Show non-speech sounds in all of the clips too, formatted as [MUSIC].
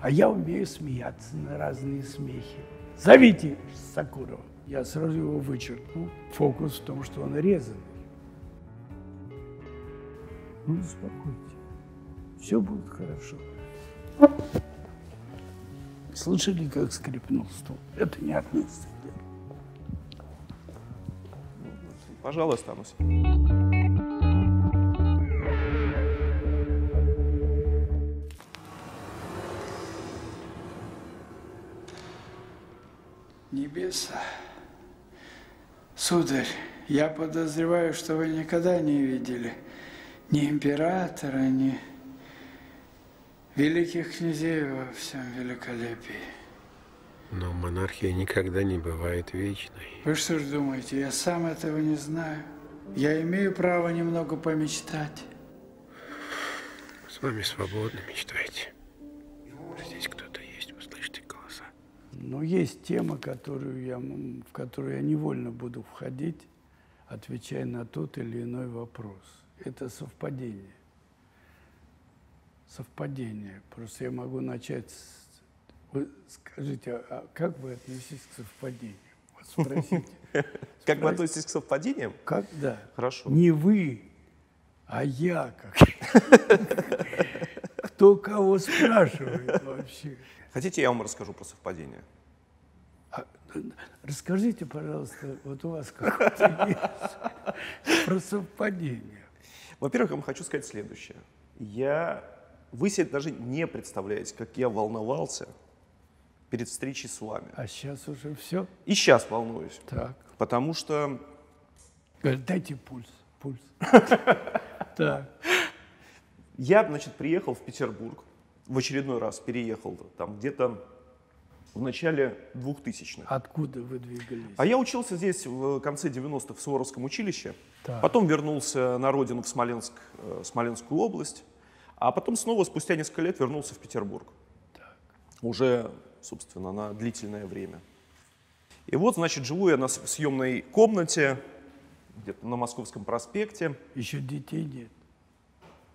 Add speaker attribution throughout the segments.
Speaker 1: А я умею смеяться на разные смехи. Зовите Сакурова. Я сразу его вычеркнул. Фокус в том, что он резанный. Ну, успокойтесь. Все будет хорошо. Слышали, как скрипнул стол? Это не относится к делу.
Speaker 2: Пожалуй,
Speaker 1: Небеса. Сударь, я подозреваю, что вы никогда не видели ни императора, ни великих князей во всем великолепии.
Speaker 3: Но монархия никогда не бывает вечной.
Speaker 1: Вы что ж думаете, я сам этого не знаю? Я имею право немного помечтать.
Speaker 3: С вами свободно мечтайте.
Speaker 1: Но есть тема, которую я, в которую я невольно буду входить, отвечая на тот или иной вопрос. Это совпадение. Совпадение. Просто я могу начать с... Вы скажите, а как вы относитесь к совпадению? Вот спросите. [LAUGHS]
Speaker 2: Как вы относитесь к совпадениям?
Speaker 1: Как, да.
Speaker 2: Хорошо.
Speaker 1: Не вы, а я как. [LAUGHS] Кто кого спрашивает вообще?
Speaker 2: Хотите, я вам расскажу про совпадение?
Speaker 1: Расскажите, пожалуйста, вот у вас какой-то есть про совпадение.
Speaker 2: Во-первых, я вам хочу сказать следующее. Я... Вы себе даже не представляете, как я волновался перед встречей с вами.
Speaker 1: А сейчас уже все?
Speaker 2: И сейчас волнуюсь.
Speaker 1: Так.
Speaker 2: Потому что
Speaker 1: Говорит, дайте пульс, пульс. [LAUGHS] Так.
Speaker 2: я, значит, приехал в Петербург, в очередной раз переехал там где-то в начале 2000-х.
Speaker 1: Откуда вы двигались?
Speaker 2: А я учился здесь в конце 90-х в Суворовском училище,
Speaker 1: Так.
Speaker 2: потом вернулся на родину в Смоленск, э, Смоленскую область, а потом снова спустя несколько лет вернулся в Петербург. Уже, собственно, на длительное время. И вот, значит, живу я на съемной комнате, где-то на Московском проспекте.
Speaker 1: Еще детей нет.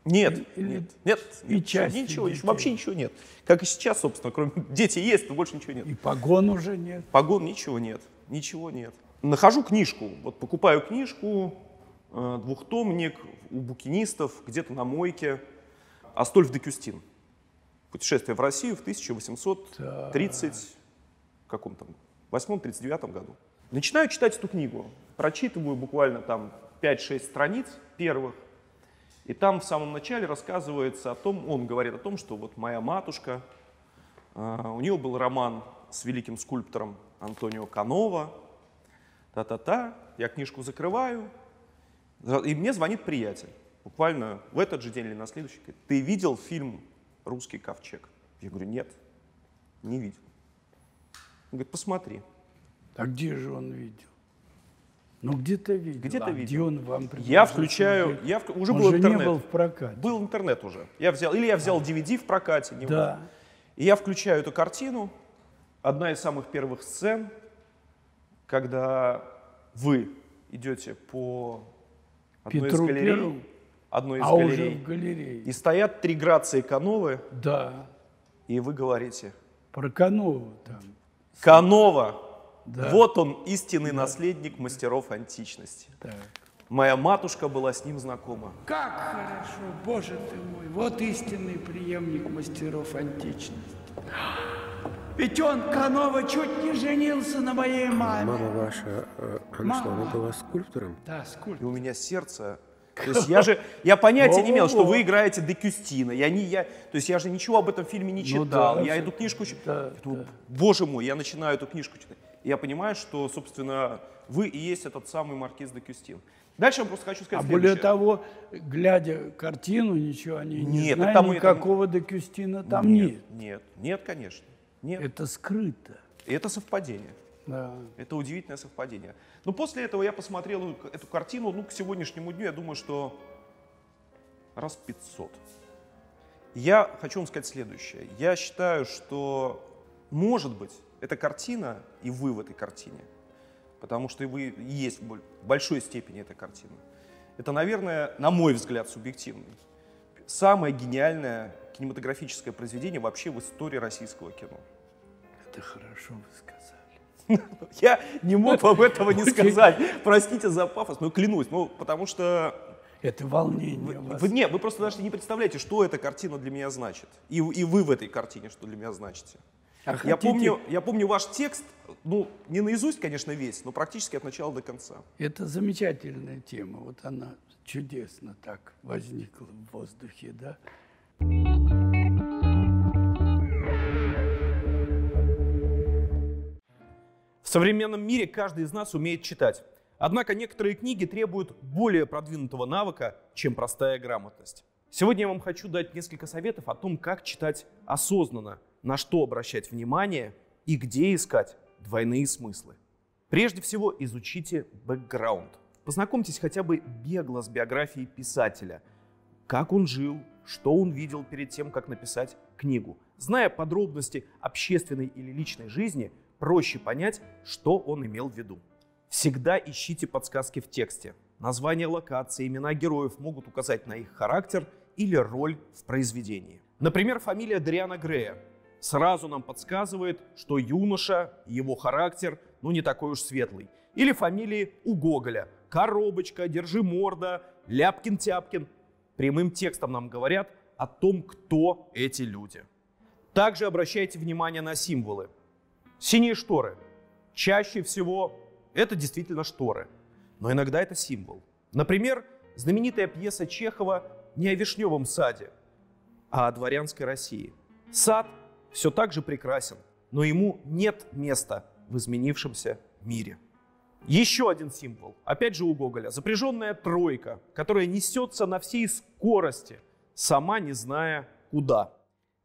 Speaker 2: Нет,
Speaker 1: Или-
Speaker 2: нет, нет,
Speaker 1: и
Speaker 2: нет,
Speaker 1: части
Speaker 2: ничего,
Speaker 1: детей.
Speaker 2: вообще ничего нет. Как и сейчас, собственно, кроме [LAUGHS] дети есть, но больше ничего нет.
Speaker 1: И погон уже нет.
Speaker 2: Погон ничего нет, ничего нет. Нахожу книжку, вот покупаю книжку, э, двухтомник у букинистов, где-то на мойке, Астольф де Кюстин. Путешествие в Россию в 1830, каком там, 8-39 году. Начинаю читать эту книгу, прочитываю буквально там 5-6 страниц первых, и там в самом начале рассказывается о том, он говорит о том, что вот моя матушка, а, у нее был роман с великим скульптором Антонио Канова, та-та-та, я книжку закрываю, за- и мне звонит приятель, буквально в этот же день или на следующий, говорит, ты видел фильм «Русский ковчег»? Я говорю, нет, не видел. Он говорит, посмотри.
Speaker 1: А где же он видел? Ну, где-то видел.
Speaker 2: Где-то
Speaker 1: а
Speaker 2: видел.
Speaker 1: Где он вам
Speaker 2: Я включаю, я вк- уже
Speaker 1: он
Speaker 2: был
Speaker 1: же
Speaker 2: интернет.
Speaker 1: не был в прокате.
Speaker 2: Был интернет уже. Я взял, или я взял DVD в прокате. не
Speaker 1: Да.
Speaker 2: И я включаю эту картину. Одна из самых первых сцен, когда вы идете по одной
Speaker 1: Петру
Speaker 2: из галерей,
Speaker 1: Первому?
Speaker 2: одной из
Speaker 1: А уже
Speaker 2: галерей,
Speaker 1: в галерее.
Speaker 2: и стоят три Грации Кановы,
Speaker 1: Да.
Speaker 2: и вы говорите,
Speaker 1: Про Канова там.
Speaker 2: Канова,
Speaker 1: Да.
Speaker 2: вот он истинный наследник мастеров античности.
Speaker 1: Так.
Speaker 2: Моя матушка была с ним знакома.
Speaker 1: Как хорошо, боже ты мой, вот истинный преемник мастеров античности. Ведь он, Канова, чуть не женился на моей маме.
Speaker 3: Мама ваша, э, она что, она была скульптором?
Speaker 1: Да,
Speaker 2: И
Speaker 1: сколько?
Speaker 2: у меня сердце... То есть я же, я понятия не имел, что вы играете Декюстина. Я не, я, то есть я же ничего об этом фильме не
Speaker 1: Ну
Speaker 2: читал.
Speaker 1: да,
Speaker 2: я эту книжку...
Speaker 1: да,
Speaker 2: думаю,
Speaker 1: да.
Speaker 2: Боже мой, я начинаю эту книжку читать. Я понимаю, что, собственно, вы и есть этот самый маркиз Декюстин. Дальше я просто хочу
Speaker 1: А
Speaker 2: сказать
Speaker 1: более
Speaker 2: следующее.
Speaker 1: того, глядя картину, ничего они не
Speaker 2: Нет,
Speaker 1: знают,
Speaker 2: там
Speaker 1: никакого Декюстина там нет.
Speaker 2: Нет, нет, конечно. Нет.
Speaker 1: Это скрыто.
Speaker 2: И это совпадение.
Speaker 1: Да.
Speaker 2: Это удивительное совпадение. Но после этого я посмотрел эту картину, ну, к сегодняшнему дню, я думаю, что раз 500. Я хочу вам сказать следующее. Я считаю, что, может быть, эта картина, и вы в этой картине, потому что вы есть в боль- большой степени эта картина, это, наверное, на мой взгляд, субъективный, самая гениальная кинематографическое произведение вообще в истории российского кино.
Speaker 1: Это хорошо вы сказали. [LAUGHS]
Speaker 2: Я не мог вам этого не [LAUGHS] сказать. Простите за пафос, но клянусь, ну потому что
Speaker 1: Это волнение вас.
Speaker 2: вы, не, вы просто даже не представляете, что эта картина для меня значит. И, и вы в этой картине, что для меня значите.
Speaker 1: А
Speaker 2: Я,
Speaker 1: хотите-
Speaker 2: помню, я помню ваш текст, ну, не наизусть, конечно, весь, но практически от начала до конца.
Speaker 1: Это замечательная тема. Вот она чудесно так возникла в воздухе, да?
Speaker 2: В современном мире каждый из нас умеет читать. Однако некоторые книги требуют более продвинутого навыка, чем простая грамотность. Сегодня я вам хочу дать несколько советов о том, как читать осознанно, на что обращать внимание и где искать двойные смыслы. Прежде всего, изучите бэкграунд. Познакомьтесь хотя бы бегло с биографией писателя. Как он жил, что он видел перед тем, как написать книгу. Зная подробности общественной или личной жизни, проще понять, что он имел в виду. Всегда ищите подсказки в тексте. Названия локаций, имена героев могут указать на их характер или роль в произведении. Например, фамилия Дриана Грея сразу нам подсказывает, что юноша, его характер, ну не такой уж светлый. Или фамилии у Гоголя. Коробочка, Держи морда, Ляпкин-Тяпкин. Прямым текстом нам говорят о том, кто эти люди. Также обращайте внимание на символы. Синие шторы. Чаще всего это действительно шторы, но иногда это символ. Например, знаменитая пьеса Чехова не о вишневом саде, а о дворянской России. Сад все так же прекрасен, но ему нет места в изменившемся мире. Еще один символ, опять же у Гоголя, запряженная тройка, которая несется на всей скорости, сама не зная куда.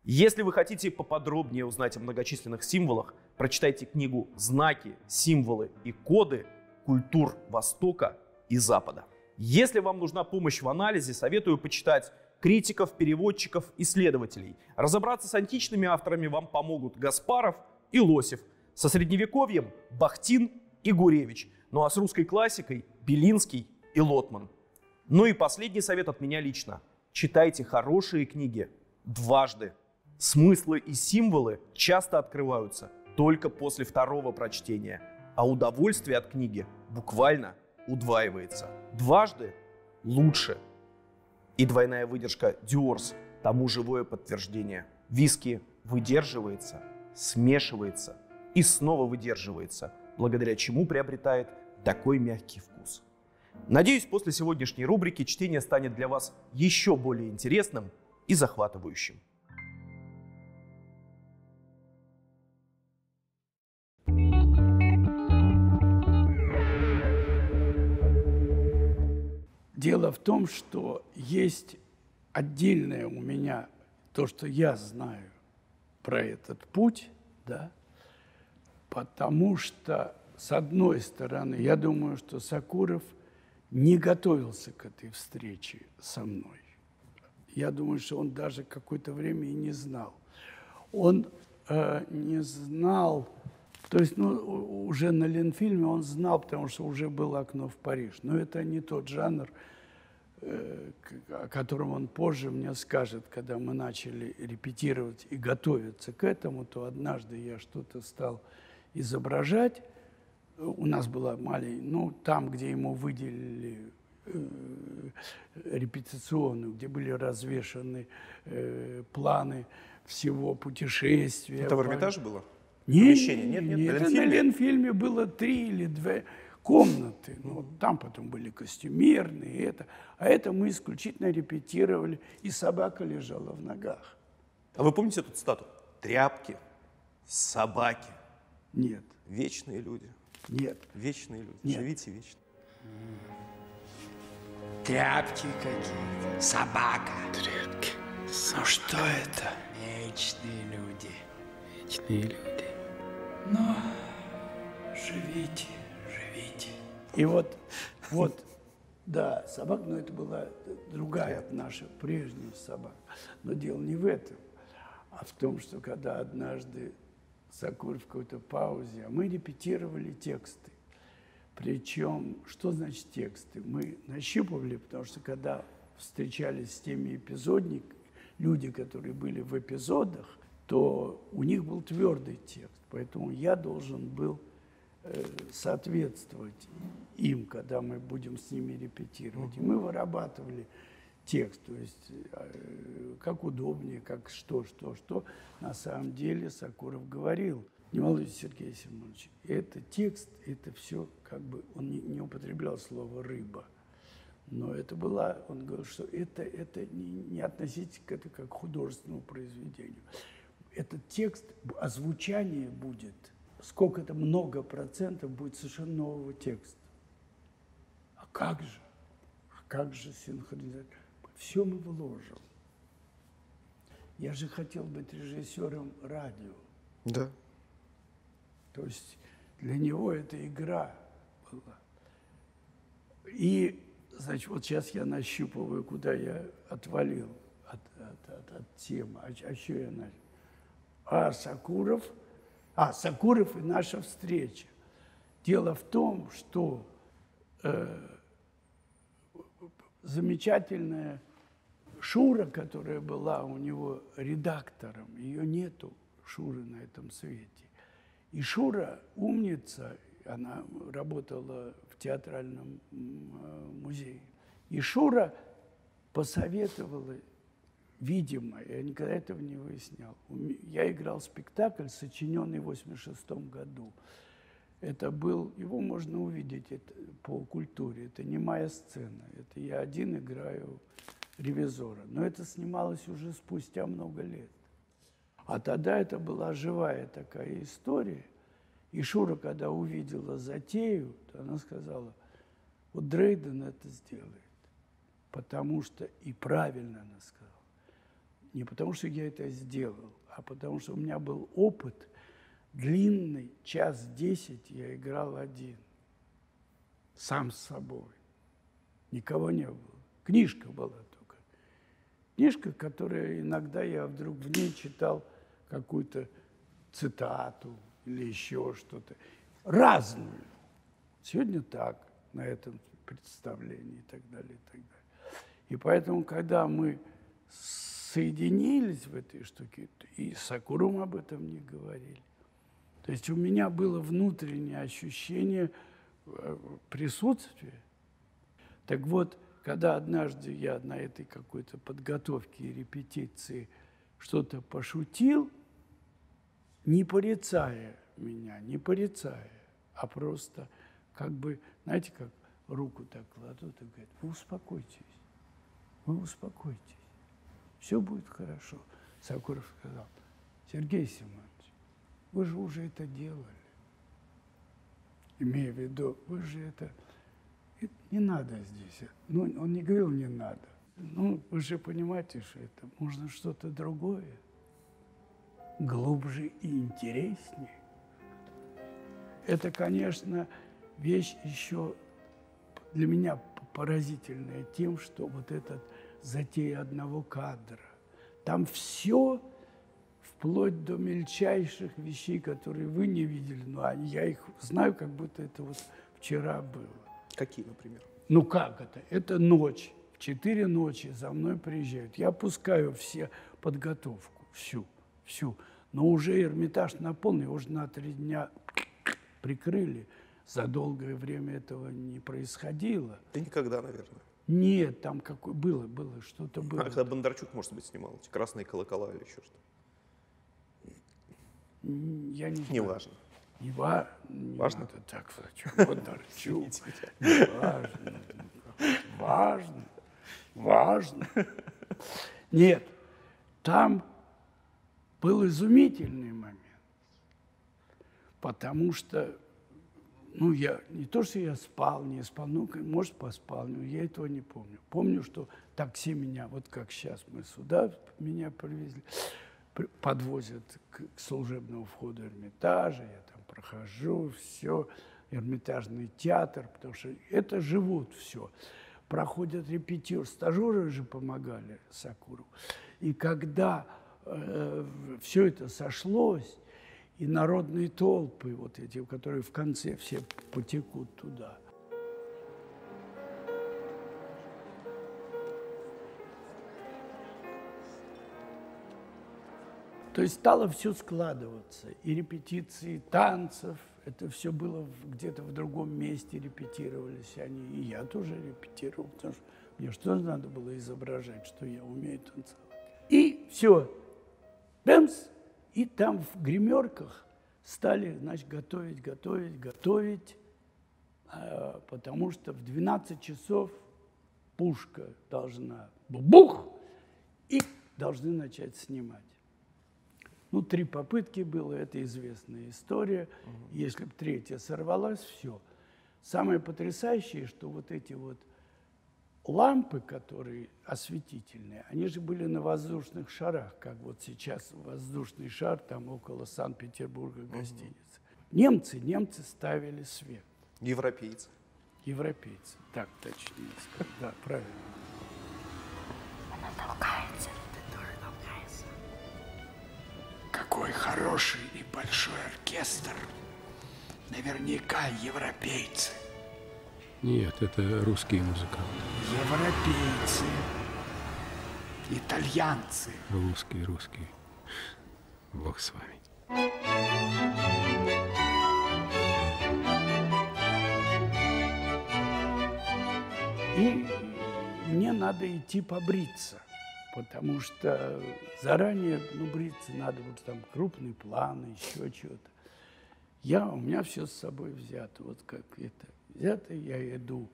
Speaker 2: Если вы хотите поподробнее узнать о многочисленных символах, прочитайте книгу «Знаки, символы и коды культур Востока и Запада». Если вам нужна помощь в анализе, советую почитать критиков, переводчиков, исследователей. Разобраться с античными авторами вам помогут Гаспаров и Лосев. Со средневековьем – Бахтин и Гуревич. Ну а с русской классикой – Белинский и Лотман. Ну и последний совет от меня лично. Читайте хорошие книги дважды. Смыслы и символы часто открываются только после второго прочтения, а удовольствие от книги буквально удваивается. Дважды лучше. И двойная выдержка Диорс тому живое подтверждение. Виски выдерживается, смешивается и снова выдерживается, благодаря чему приобретает такой мягкий вкус. Надеюсь, после сегодняшней рубрики чтение станет для вас еще более интересным и захватывающим.
Speaker 1: Дело в том, что есть отдельное у меня то, что я знаю про этот путь, да, потому что, с одной стороны, я думаю, что Сакуров не готовился к этой встрече со мной. Я думаю, что он даже какое-то время и не знал. Он э, не знал, то есть ну, уже на Ленфильме он знал, потому что уже было окно в Париж. Но это не тот жанр, о котором он позже мне скажет, когда мы начали репетировать и готовиться к этому, то однажды я что-то стал изображать. У нас была маленькая, ну, там, где ему выделили э, репетиционную, где были развешаны э, планы всего путешествия.
Speaker 2: Это в Эрмитаже было?
Speaker 1: не,
Speaker 2: Помещение? Нет, нет,
Speaker 1: не,
Speaker 2: на
Speaker 1: это на Ленфильме было три или две комнаты. Ну, вот там потом были костюмерные, это. А это мы исключительно репетировали, и собака лежала в ногах.
Speaker 2: А вы помните эту цитату? Тряпки, собаки,
Speaker 1: Нет,
Speaker 2: вечные люди.
Speaker 1: нет.
Speaker 2: Вечные люди.
Speaker 1: Нет.
Speaker 2: Живите вечно.
Speaker 4: Тряпки какие-то, собака.
Speaker 3: Тряпки.
Speaker 4: Ну что это? Вечные люди.
Speaker 3: Вечные люди.
Speaker 1: Живите, живите. И вот, вот, да, собака, но это была другая наша прежняя собака. Но дело не в этом, а в том, что когда однажды Сакуров в какой-то паузе, а мы репетировали тексты. Причем, что значит тексты? Мы нащупывали, потому что когда встречались с теми эпизодниками, люди, которые были в эпизодах, то у них был твердый текст. Поэтому я должен был соответствовать им, когда мы будем с ними репетировать. И мы вырабатывали текст, то есть э, как удобнее, как что, что, что. На самом деле Сакуров говорил, не волнуйтесь, Сергей Семенович, это текст, это все как бы, он не, не употреблял слово «рыба», но это была, он говорил, что это, это не, не относитесь к это как к художественному произведению. Этот текст, озвучание будет, сколько-то много процентов будет совершенно нового текста. А как же? А как же синхронизация? Все мы вложим. Я же хотел быть режиссером радио.
Speaker 2: Да.
Speaker 1: То есть для него это игра была. И, значит, вот сейчас я нащупываю, куда я отвалил от, от, от, от темы. А, а что я начал? А Сакуров, а Сакуров и наша встреча. Дело в том, что э, замечательная Шура, которая была у него редактором, ее нету, Шуры на этом свете. И Шура умница, она работала в театральном музее. И Шура посоветовала, видимо, я никогда этого не выяснял, я играл спектакль, сочиненный в 86 году. Это был, его можно увидеть это, по культуре, это не моя сцена, это я один играю ревизора. Но это снималось уже спустя много лет. А тогда это была живая такая история. И Шура, когда увидела затею, она сказала, вот Дрейден это сделает. Потому что, и правильно она сказала, не потому что я это сделал, а потому что у меня был опыт длинный, час десять я играл один, сам с собой. Никого не было. Книжка была только. Книжка, которая иногда я вдруг в ней читал какую-то цитату или еще что-то. Разную. Сегодня так, на этом представлении и так далее, и так далее. И поэтому, когда мы соединились в этой штуке, и с Акуром об этом не говорили. То есть у меня было внутреннее ощущение э, присутствия. Так вот, когда однажды я на этой какой-то подготовке и репетиции что-то пошутил, не порицая меня, не порицая, а просто как бы, знаете, как руку так кладут и говорят, вы успокойтесь, вы успокойтесь, все будет хорошо. Сакуров сказал, Сергей Семенович, вы же уже это делали. Имея в виду, вы же это... Не надо здесь. Ну, он не говорил, не надо. Ну, вы же понимаете, что это можно что-то другое глубже и интереснее. Это, конечно, вещь еще для меня поразительная тем, что вот этот затея одного кадра, там все вплоть до мельчайших вещей, которые вы не видели, но я их знаю, как будто это вот вчера было.
Speaker 2: Какие, например?
Speaker 1: Ну как это? Это ночь. В четыре ночи за мной приезжают. Я пускаю все подготовку, всю, всю. Но уже Эрмитаж наполнен, уже на три дня прикрыли. За долгое время этого не происходило.
Speaker 2: Да никогда, наверное.
Speaker 1: Нет, там какое было, было, что-то было.
Speaker 2: А когда Бондарчук, может быть, снимал эти красные колокола или еще что?
Speaker 1: Я не знаю.
Speaker 2: Не важно.
Speaker 1: Не, ва... не
Speaker 2: Важно?
Speaker 1: Надо так, зачем Бондарчук? [LAUGHS] Не важно. Важно. Важно. Нет, там был изумительный момент. Потому что, ну, я не то, что я спал, не спал, ну, может, поспал, но я этого не помню. Помню, что такси меня, вот как сейчас мы сюда меня привезли, подвозят к, к служебному входу Эрмитажа, я там прохожу, все, Эрмитажный театр, потому что это живут все. Проходят репетир, стажеры же помогали Сакуру. И когда э, все это сошлось, и народные толпы, вот эти, которые в конце все потекут туда. То есть стало все складываться. И репетиции танцев, это все было где-то в другом месте репетировались они. И я тоже репетировал, потому что мне что надо было изображать, что я умею танцевать. И все. Бэмс! И там в гримерках стали, значит, готовить, готовить, готовить, а, потому что в 12 часов пушка должна бух, и должны начать снимать. Ну, три попытки было, это известная история. Если бы третья сорвалась, все. Самое потрясающее, что вот эти вот лампы, которые осветительные, они же были на воздушных шарах, как вот сейчас воздушный шар там около Санкт-Петербурга гостиницы. Немцы, немцы ставили свет.
Speaker 2: Европейцы.
Speaker 1: Европейцы, так точнее сказать. Да, правильно.
Speaker 4: Какой хороший и большой оркестр. Наверняка европейцы.
Speaker 3: Нет, это русские музыканты.
Speaker 4: Европейцы. Итальянцы.
Speaker 3: Русские, русские. Бог с вами.
Speaker 1: И мне надо идти побриться, потому что заранее, ну, бриться надо, вот там крупный план, еще чего-то. Я, у меня все с собой взято, вот как это взято, я иду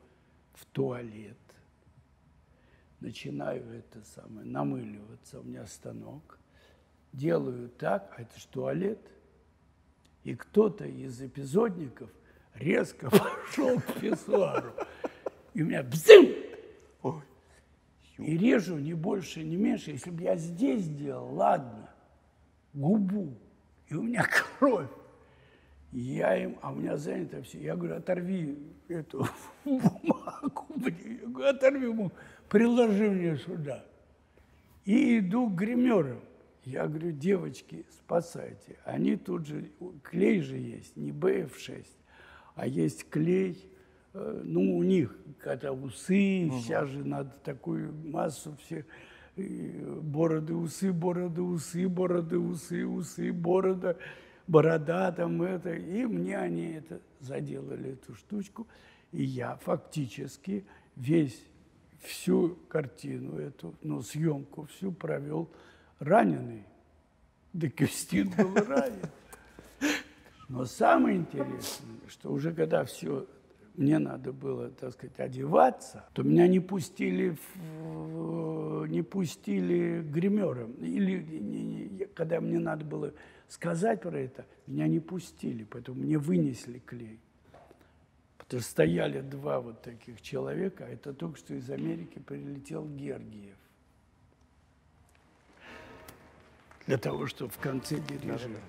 Speaker 1: в туалет, начинаю это самое, намыливаться, у меня станок, делаю так, а это же туалет, и кто-то из эпизодников резко [LAUGHS] пошел к писсуару, и у меня бзым! И режу не больше, не меньше. Если бы я здесь делал, ладно, губу, и у меня [LAUGHS] кровь. Я им, а у меня занято все. Я говорю, оторви эту бумагу, оторви бумагу, приложи мне сюда. И иду к гримерам. Я говорю, девочки, спасайте. Они тут же, клей же есть, не БФ-6, а есть клей, э, ну, у них, когда усы, сейчас же надо такую массу всех, бороды, усы, бороды, усы, бороды, усы, усы, борода, борода там это. И мне они это заделали, эту штучку. И я фактически весь, всю картину эту, ну, съемку всю провел раненый. Да Кюстин был ранен. Но самое интересное, что уже когда все мне надо было, так сказать, одеваться, то меня не пустили, в, не пустили к гримерам. Или не- не- когда мне надо было сказать про это, меня не пустили, поэтому мне вынесли клей. Потому что стояли два вот таких человека, а это только что из Америки прилетел Гергиев. Для того, чтобы в конце дирижировать.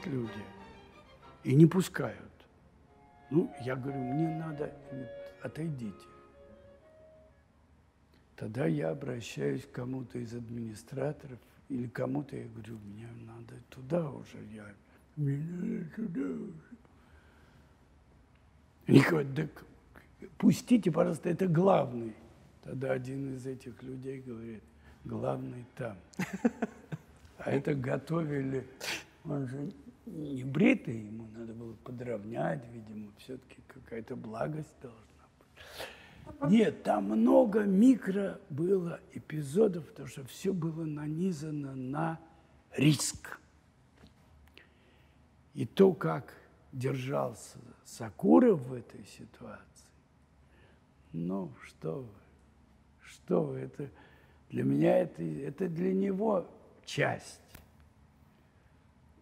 Speaker 1: Стоят люди и не пускают. Ну, я говорю, мне надо, отойдите. Тогда я обращаюсь к кому-то из администраторов или кому-то, я говорю, мне надо туда уже, я, мне надо туда уже. Они говорят, да пустите, пожалуйста, это главный. Тогда один из этих людей говорит, главный там. А это готовили, он же не бритый, ему надо было подровнять, видимо, все-таки какая-то благость должна быть. Нет, там много микро было эпизодов, потому что все было нанизано на риск. И то, как держался Сакуров в этой ситуации, ну, что вы, что вы, это для меня это, это для него часть.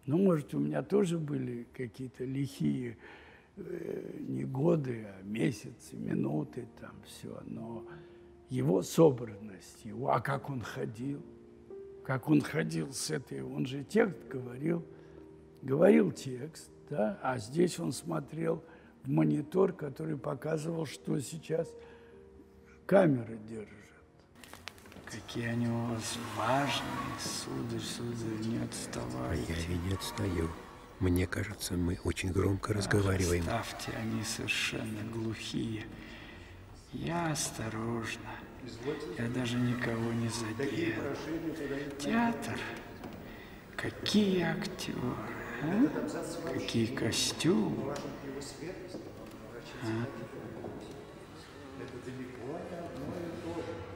Speaker 1: Ну, может, у меня тоже были какие-то лихие э, не годы, а месяцы, минуты, там все. Но его собранность, его, а как он ходил, как он ходил с этой, он же текст говорил, говорил текст, да, а здесь он смотрел в монитор, который показывал, что сейчас камеры держат.
Speaker 4: Какие они у вас важные, сударь, сударь, не
Speaker 3: А
Speaker 4: отставайте.
Speaker 3: я и не отстаю. Мне кажется, мы очень громко разговариваем.
Speaker 4: Оставьте, они совершенно глухие. Я осторожно. Я даже никого не задел. Театр. Какие актеры, а? Какие костюмы. А?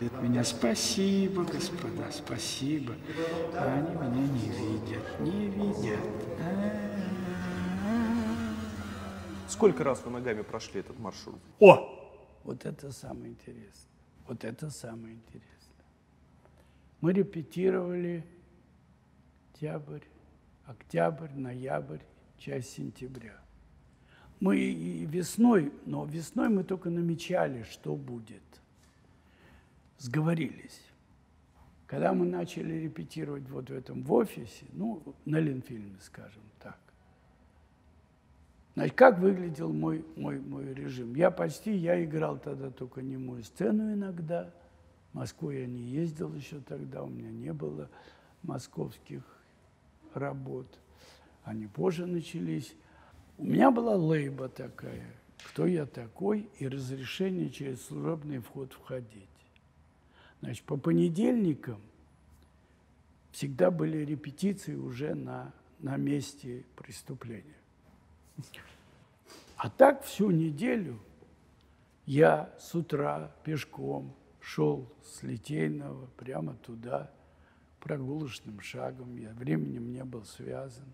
Speaker 4: От меня спасибо, господа, спасибо. А они меня не видят, не видят.
Speaker 2: Сколько раз вы ногами прошли этот маршрут?
Speaker 1: О! Вот это самое интересное. Вот это самое интересное. Мы репетировали октябрь, октябрь, ноябрь, часть сентября. Мы и весной, но весной мы только намечали, что будет. Сговорились. Когда мы начали репетировать вот в этом в офисе, ну, на Ленфильме, скажем так, Значит, как выглядел мой, мой, мой режим? Я почти, я играл тогда только немую сцену иногда. В Москву я не ездил еще тогда, у меня не было московских работ. Они позже начались. У меня была лейба такая, кто я такой, и разрешение через служебный вход входить. Значит, по понедельникам всегда были репетиции уже на, на месте преступления. А так всю неделю я с утра пешком шел с Литейного прямо туда, прогулочным шагом. Я временем не был связан.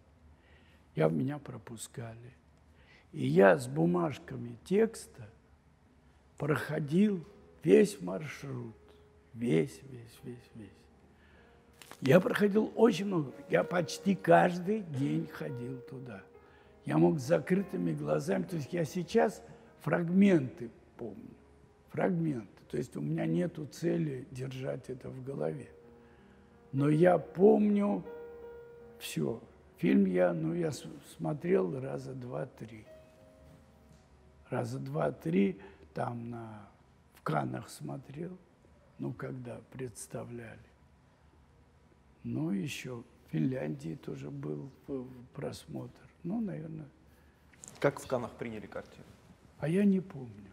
Speaker 1: Я меня пропускали. И я с бумажками текста проходил весь маршрут. Весь, весь, весь, весь. Я проходил очень много. Я почти каждый день ходил туда. Я мог с закрытыми глазами, то есть я сейчас фрагменты помню, фрагменты. То есть у меня нет цели держать это в голове. Но я помню все. Фильм я, ну, я смотрел раза два-три. Раза два-три там на, в Канах смотрел, ну, когда представляли. Ну, еще в Финляндии тоже был э, просмотр. Ну, наверное,
Speaker 2: Как в Канах приняли картину?
Speaker 1: а я не помню.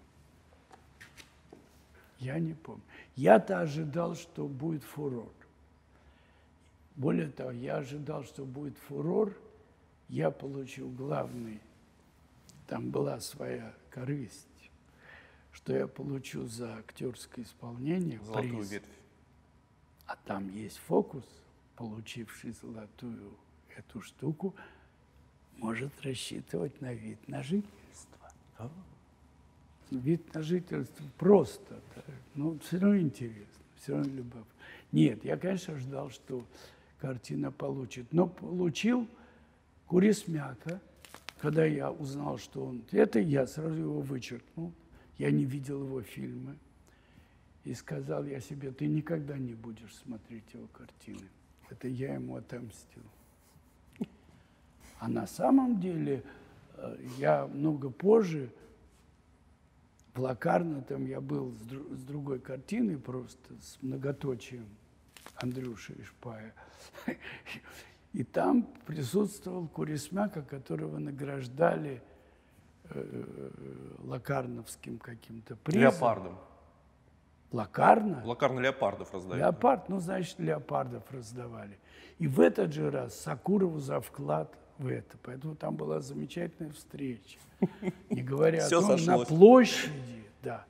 Speaker 1: Я не помню. Я-то ожидал, что будет фурор. Более того, я ожидал, что будет фурор. Я получил главный, там была своя корысть, что я получу за актерское исполнение
Speaker 2: Золотую
Speaker 1: приз.
Speaker 2: ветвь.
Speaker 1: А там есть фокус, получивший золотую эту штуку, может рассчитывать на вид на жительство. Вид на жительство просто, но все равно интересно, все равно любопытно. Нет, я, конечно, ждал, что картина получит, но получил Курисмяка, когда я узнал, что он... Это я сразу его вычеркнул, я не видел его фильмы. И сказал я себе, ты никогда не будешь смотреть его картины. Это я ему отомстил. А на самом деле э, я много позже в Лакарно, там я был с, дру- с другой картиной просто, с многоточием Андрюши Ишпая. [LAUGHS] И там присутствовал Курисмяка, которого награждали Лакарновским каким-то призом.
Speaker 2: Леопардом.
Speaker 1: Лакарно?
Speaker 2: Лакарно леопардов раздают.
Speaker 1: Леопард, ну, значит, леопардов раздавали. И в этот же раз Сакурову за вклад в это. Поэтому там была замечательная встреча. Не говоря о том, на
Speaker 2: сошлось.
Speaker 1: площади, да,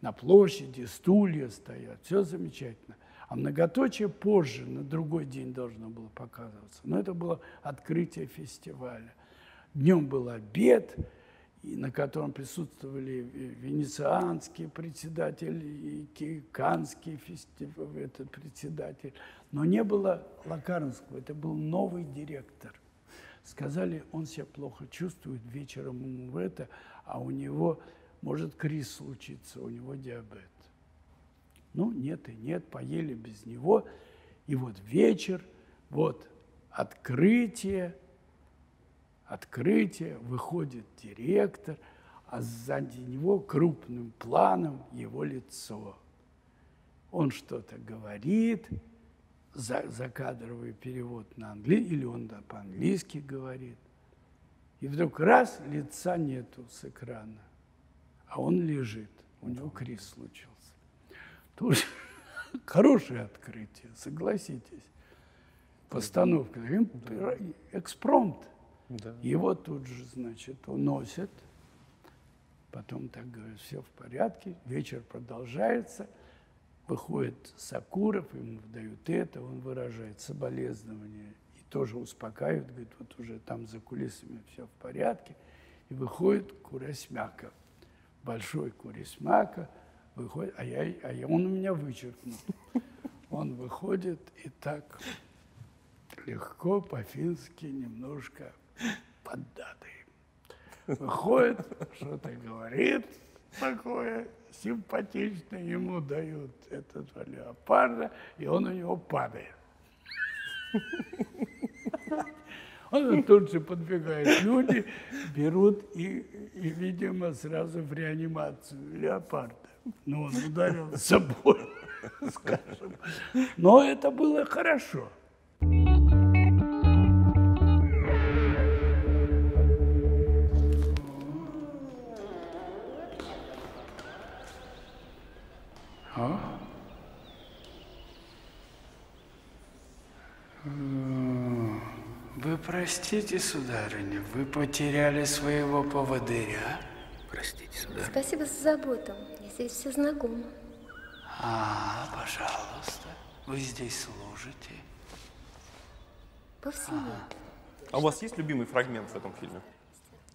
Speaker 1: на площади стулья стоят, все замечательно. А многоточие позже, на другой день должно было показываться. Но это было открытие фестиваля. Днем был обед, и на котором присутствовали ве- венецианский председатель и ки- канский фестиваль, этот председатель. Но не было Лакарнского, это был новый директор. Сказали, он себя плохо чувствует, вечером ему в это, а у него может криз случиться, у него диабет. Ну, нет и нет, поели без него. И вот вечер, вот открытие, открытие, выходит директор, а сзади него крупным планом его лицо. Он что-то говорит, за, закадровый перевод на английский, или он да, по-английски говорит. И вдруг раз, лица нету с экрана, а он лежит, у него криз случился. Тоже [LAUGHS] хорошее открытие, согласитесь. Постановка, экспромт. Да. Его тут же, значит, уносят. Потом так говорят, все в порядке, вечер продолжается – Выходит Сакуров, ему дают это, он выражает соболезнования и тоже успокаивает, говорит, вот уже там за кулисами все в порядке. И выходит Курасмяка, большой Курасмяка, выходит, а, я, а я, он у меня вычеркнут. Он выходит и так легко, по-фински, немножко поддатый. Выходит, что-то говорит такое, симпатично ему дают этот леопарда, и он у него падает. Он тут же подбегает люди, берут и, и, видимо, сразу в реанимацию леопарда. Но он ударил собой, скажем. Но это было хорошо. Простите, сударыня, вы потеряли своего поводыря.
Speaker 3: Простите, сударыня.
Speaker 5: Спасибо за заботу. Я здесь все знакома.
Speaker 1: А, пожалуйста. Вы здесь служите?
Speaker 5: Повсеместно.
Speaker 2: А у вас есть любимый фрагмент в этом фильме?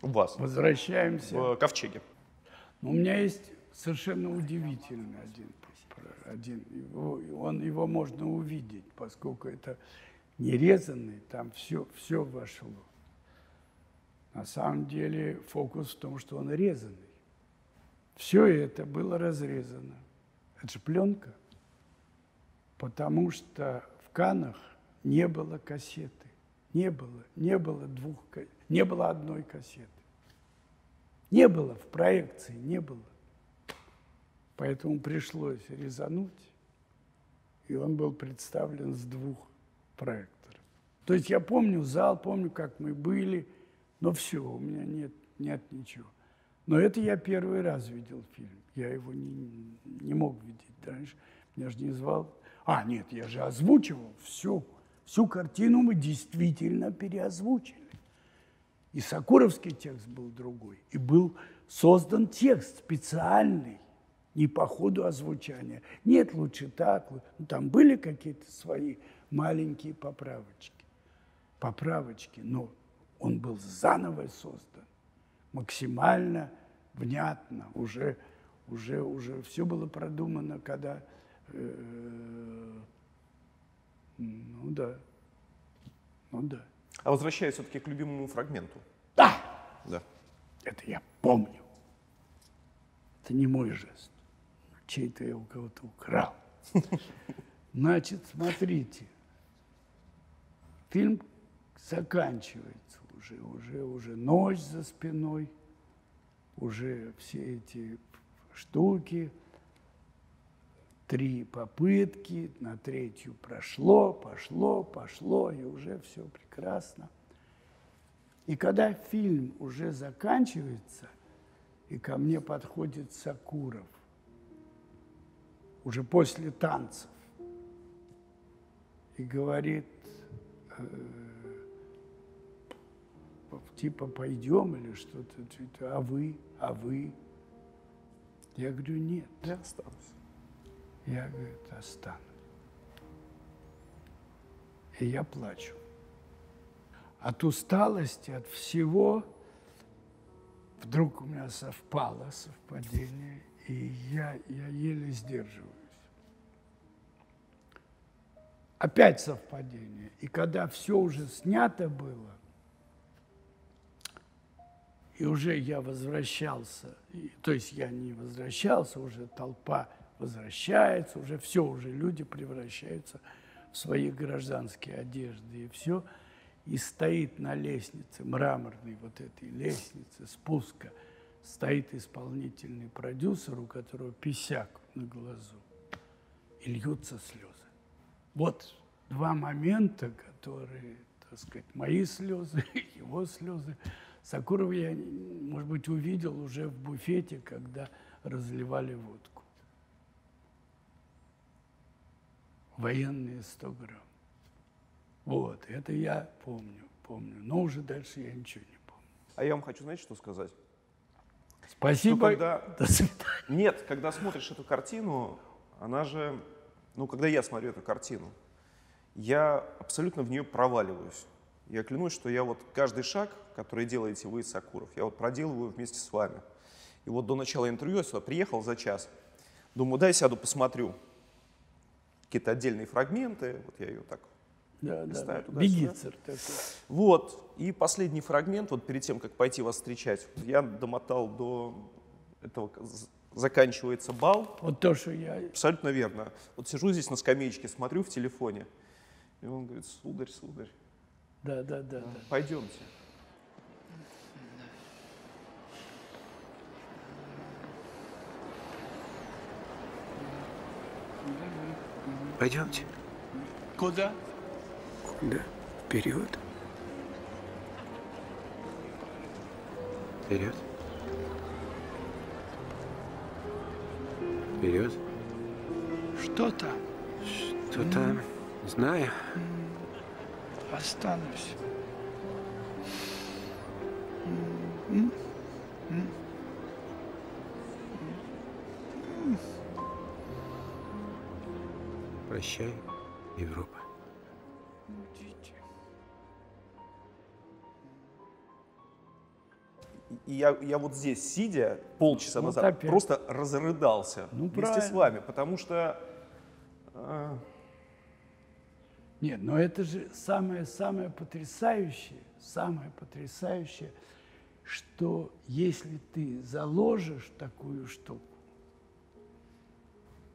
Speaker 2: У вас?
Speaker 1: Возвращаемся.
Speaker 2: В Ковчеге.
Speaker 1: У меня есть совершенно удивительный один. Один его, он, его можно увидеть, поскольку это нерезанный, там все, все вошло. На самом деле фокус в том, что он резанный. Все это было разрезано. Это же пленка. Потому что в Канах не было кассеты. Не было, не было двух, не было одной кассеты. Не было в проекции, не было. Поэтому пришлось резануть, и он был представлен с двух проектора. То есть я помню зал, помню, как мы были, но все, у меня нет, нет ничего. Но это я первый раз видел фильм. Я его не, не мог видеть раньше. Меня же не звал. А, нет, я же озвучивал все. Всю картину мы действительно переозвучили. И Сокуровский текст был другой. И был создан текст специальный, не по ходу озвучания. Нет, лучше так. Ну, там были какие-то свои маленькие поправочки. Поправочки, но он был заново создан, максимально внятно, уже, уже, уже все было продумано, когда, э, ну да, ну да.
Speaker 2: А возвращаясь все-таки к любимому фрагменту.
Speaker 1: Да!
Speaker 2: Да.
Speaker 1: Это я помню. Это не мой жест. Чей-то я у кого-то украл. [LAUGHS] Значит, смотрите, фильм заканчивается уже, уже, уже ночь за спиной, уже все эти штуки, три попытки, на третью прошло, пошло, пошло, и уже все прекрасно. И когда фильм уже заканчивается, и ко мне подходит Сакуров, уже после танцев, и говорит, Э, типа пойдем или что-то, а вы, а вы. Я говорю, нет.
Speaker 2: Я останусь.
Speaker 1: Я, говорю, останусь. И я плачу. От усталости, от всего, вдруг у меня совпало совпадение, и я, я еле сдерживаю. Опять совпадение. И когда все уже снято было, И уже я возвращался, и, то есть я не возвращался, уже толпа возвращается, уже все, уже люди превращаются в свои гражданские одежды и все. И стоит на лестнице, мраморной вот этой лестнице спуска, стоит исполнительный продюсер, у которого писяк на глазу, и льются слезы. Вот два момента, которые, так сказать, мои слезы, [LAUGHS] его слезы. Сакурова я, может быть, увидел уже в буфете, когда разливали водку. Военные 100 грамм. Вот, это я помню, помню. Но уже дальше я ничего не помню.
Speaker 2: А я вам хочу, знаете, что сказать?
Speaker 1: Спасибо.
Speaker 2: Что когда-
Speaker 1: До свидания.
Speaker 2: Нет, когда смотришь эту картину, она же, ну, когда я смотрю эту картину, я абсолютно в нее проваливаюсь. Я клянусь, что я вот каждый шаг, который делаете вы, Сакуров, я вот проделываю вместе с вами. И вот до начала интервью я сюда приехал за час. Думаю, дай сяду, посмотрю какие-то отдельные фрагменты. Вот я ее так
Speaker 1: Да, да,
Speaker 2: Листаю
Speaker 1: да.
Speaker 2: туда-сюда.
Speaker 1: Бегицер.
Speaker 2: Вот. И последний фрагмент, вот перед тем, как пойти вас встречать, я домотал до этого, заканчивается бал.
Speaker 1: Вот то, что я...
Speaker 2: Абсолютно верно. Вот сижу здесь на скамеечке, смотрю в телефоне, и он говорит, сударь, сударь,
Speaker 1: Да, да, да, да.
Speaker 2: пойдемте.
Speaker 3: Пойдемте.
Speaker 1: Куда?
Speaker 3: Да, вперед. Вперед. Вперед.
Speaker 1: Что там?
Speaker 3: Что там? Знаю.
Speaker 1: Останусь.
Speaker 3: Прощай, Европа.
Speaker 2: И я, я вот здесь, сидя полчаса
Speaker 1: Вот
Speaker 2: назад,
Speaker 1: опять.
Speaker 2: просто разрыдался
Speaker 1: Ну,
Speaker 2: вместе с
Speaker 1: правильно.
Speaker 2: вами, потому что э,
Speaker 1: Нет, но это же самое-самое потрясающее, самое потрясающее, что если ты заложишь такую штуку,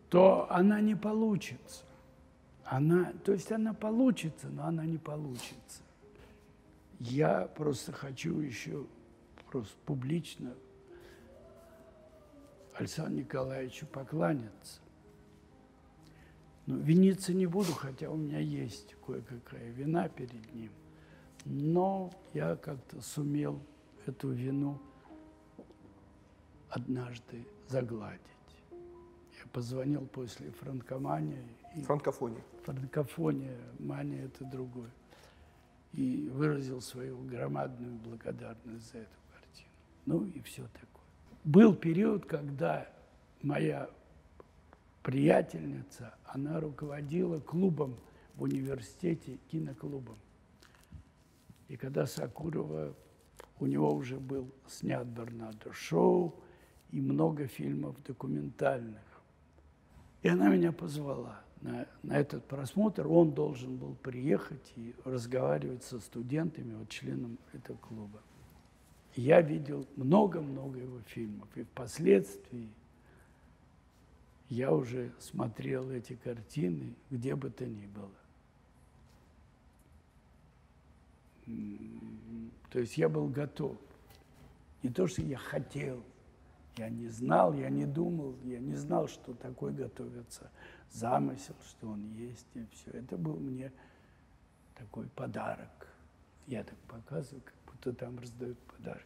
Speaker 1: то она не получится. Она, то есть она получится, но она не получится. Я просто хочу еще просто публично Александру Николаевичу покланяться. Ну, виниться не буду, хотя у меня есть кое-какая вина перед ним. Но я как-то сумел эту вину однажды загладить. Я позвонил после франкомании, и
Speaker 2: франкофония.
Speaker 1: франкофония, мания – это другое. И выразил свою громадную благодарность за картину. Ну и все такое. Был период, когда моя приятельница, она руководила клубом в университете, киноклубом. И когда Сакурова, у него уже был снят Бернардо Шоу и много фильмов документальных. И она меня позвала на, на этот просмотр. Он должен был приехать и разговаривать со студентами, вот членом этого клуба. Я видел много-много его фильмов. И впоследствии я уже смотрел эти картины, где бы то ни было. То есть я был готов. Не то, что я хотел, я не знал, я не думал, я не знал, что такой готовится замысел, что он есть, и все. Это был мне такой подарок. Я так показываю, как будто там раздают подарки.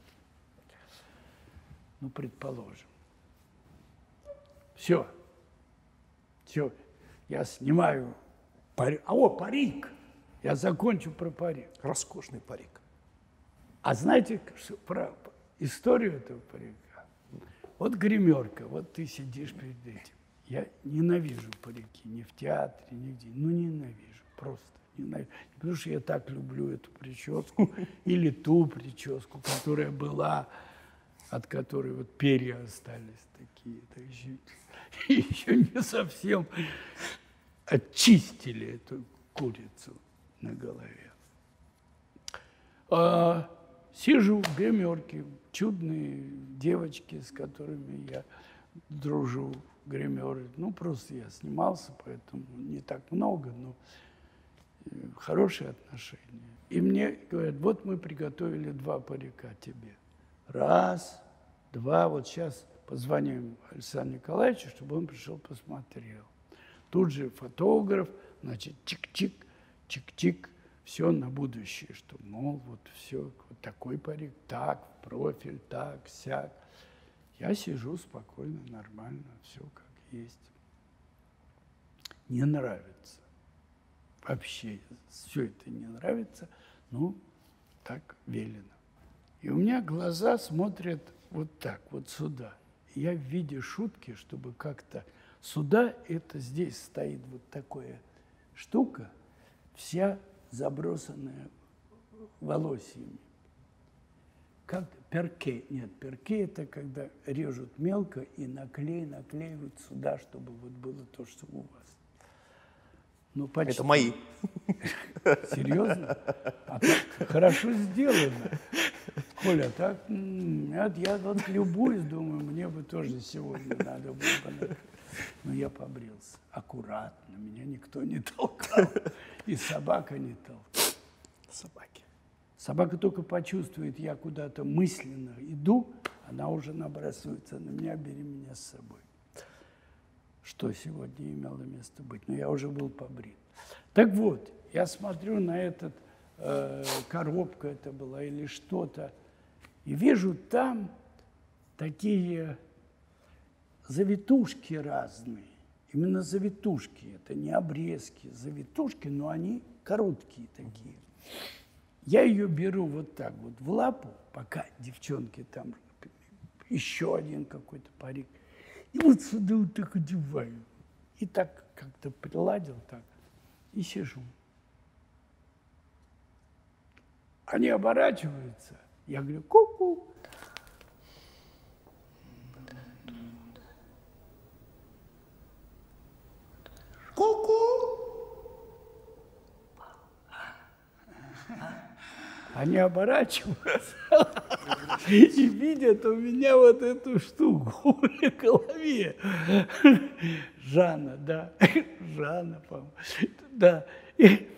Speaker 1: Ну, предположим. Все. Все. Я снимаю парик. А, о, парик! Я закончу про парик.
Speaker 2: Роскошный парик.
Speaker 1: А знаете что про историю этого парика? Вот гримерка, вот ты сидишь перед этим. Я ненавижу парики, ни в театре, нигде. Ну, ненавижу, просто ненавижу. Не потому что я так люблю эту прическу [LAUGHS] или ту прическу, которая была, от которой вот перья остались такие. Это еще, [LAUGHS] еще не совсем очистили эту курицу на голове. А сижу в гримерке, чудные девочки, с которыми я дружу, гримеры. Ну, просто я снимался, поэтому не так много, но хорошие отношения. И мне говорят, вот мы приготовили два парика тебе. Раз, два, вот сейчас позвоним Александру Николаевичу, чтобы он пришел посмотрел. Тут же фотограф, значит, чик-чик, чик-чик, все на будущее, что, мол, вот все, вот такой парик, так, профиль, так, сяк. Я сижу спокойно, нормально, все как есть. Не нравится. Вообще все это не нравится, ну, так велено. И у меня глаза смотрят вот так, вот сюда. Я в виде шутки, чтобы как-то... Сюда это здесь стоит вот такая штука, вся забросанная волосьями. Как перке? Нет, перке это когда режут мелко и наклей наклеивают сюда, чтобы вот было то, что у вас.
Speaker 2: Ну, почти. Это мои.
Speaker 1: Серьезно? А так хорошо сделано. Коля, так, нет, я вот любуюсь, думаю, мне бы тоже сегодня надо было бы. Но я побрился аккуратно, меня никто не толкал. И собака не толкала. Собаки. Собака только почувствует, я куда-то мысленно иду, она уже набрасывается на меня, бери меня с собой. Что сегодня имело место быть. Но я уже был побрит. Так вот, я смотрю на этот, э, коробка это была или что-то, и вижу там такие завитушки разные. Именно завитушки, это не обрезки, завитушки, но они короткие такие. Я ее беру вот так вот в лапу, пока девчонки там еще один какой-то парик. И вот сюда вот так одеваю. И так как-то приладил так. И сижу. Они оборачиваются. Я говорю, ку-ку. Они оборачиваются и видят у меня вот эту штуку [LAUGHS] в голове. Жанна, да, Жанна, по-моему, да. И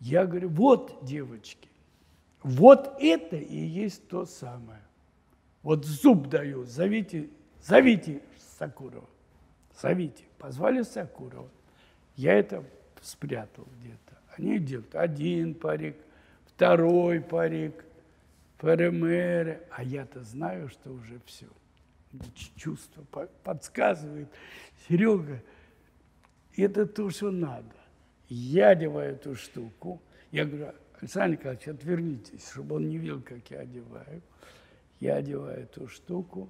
Speaker 1: я говорю, вот, девочки, вот это и есть то самое. Вот зуб даю, зовите, зовите Сакурова, зовите. Позвали Сакурова. Я это спрятал где-то. Они делают один парик – второй парик, ФРМР, а я-то знаю, что уже все. Чувство подсказывает. Серега, это то, что надо. Я одеваю эту штуку. Я говорю, Александр Николаевич, отвернитесь, чтобы он не видел, как я одеваю. Я одеваю эту штуку.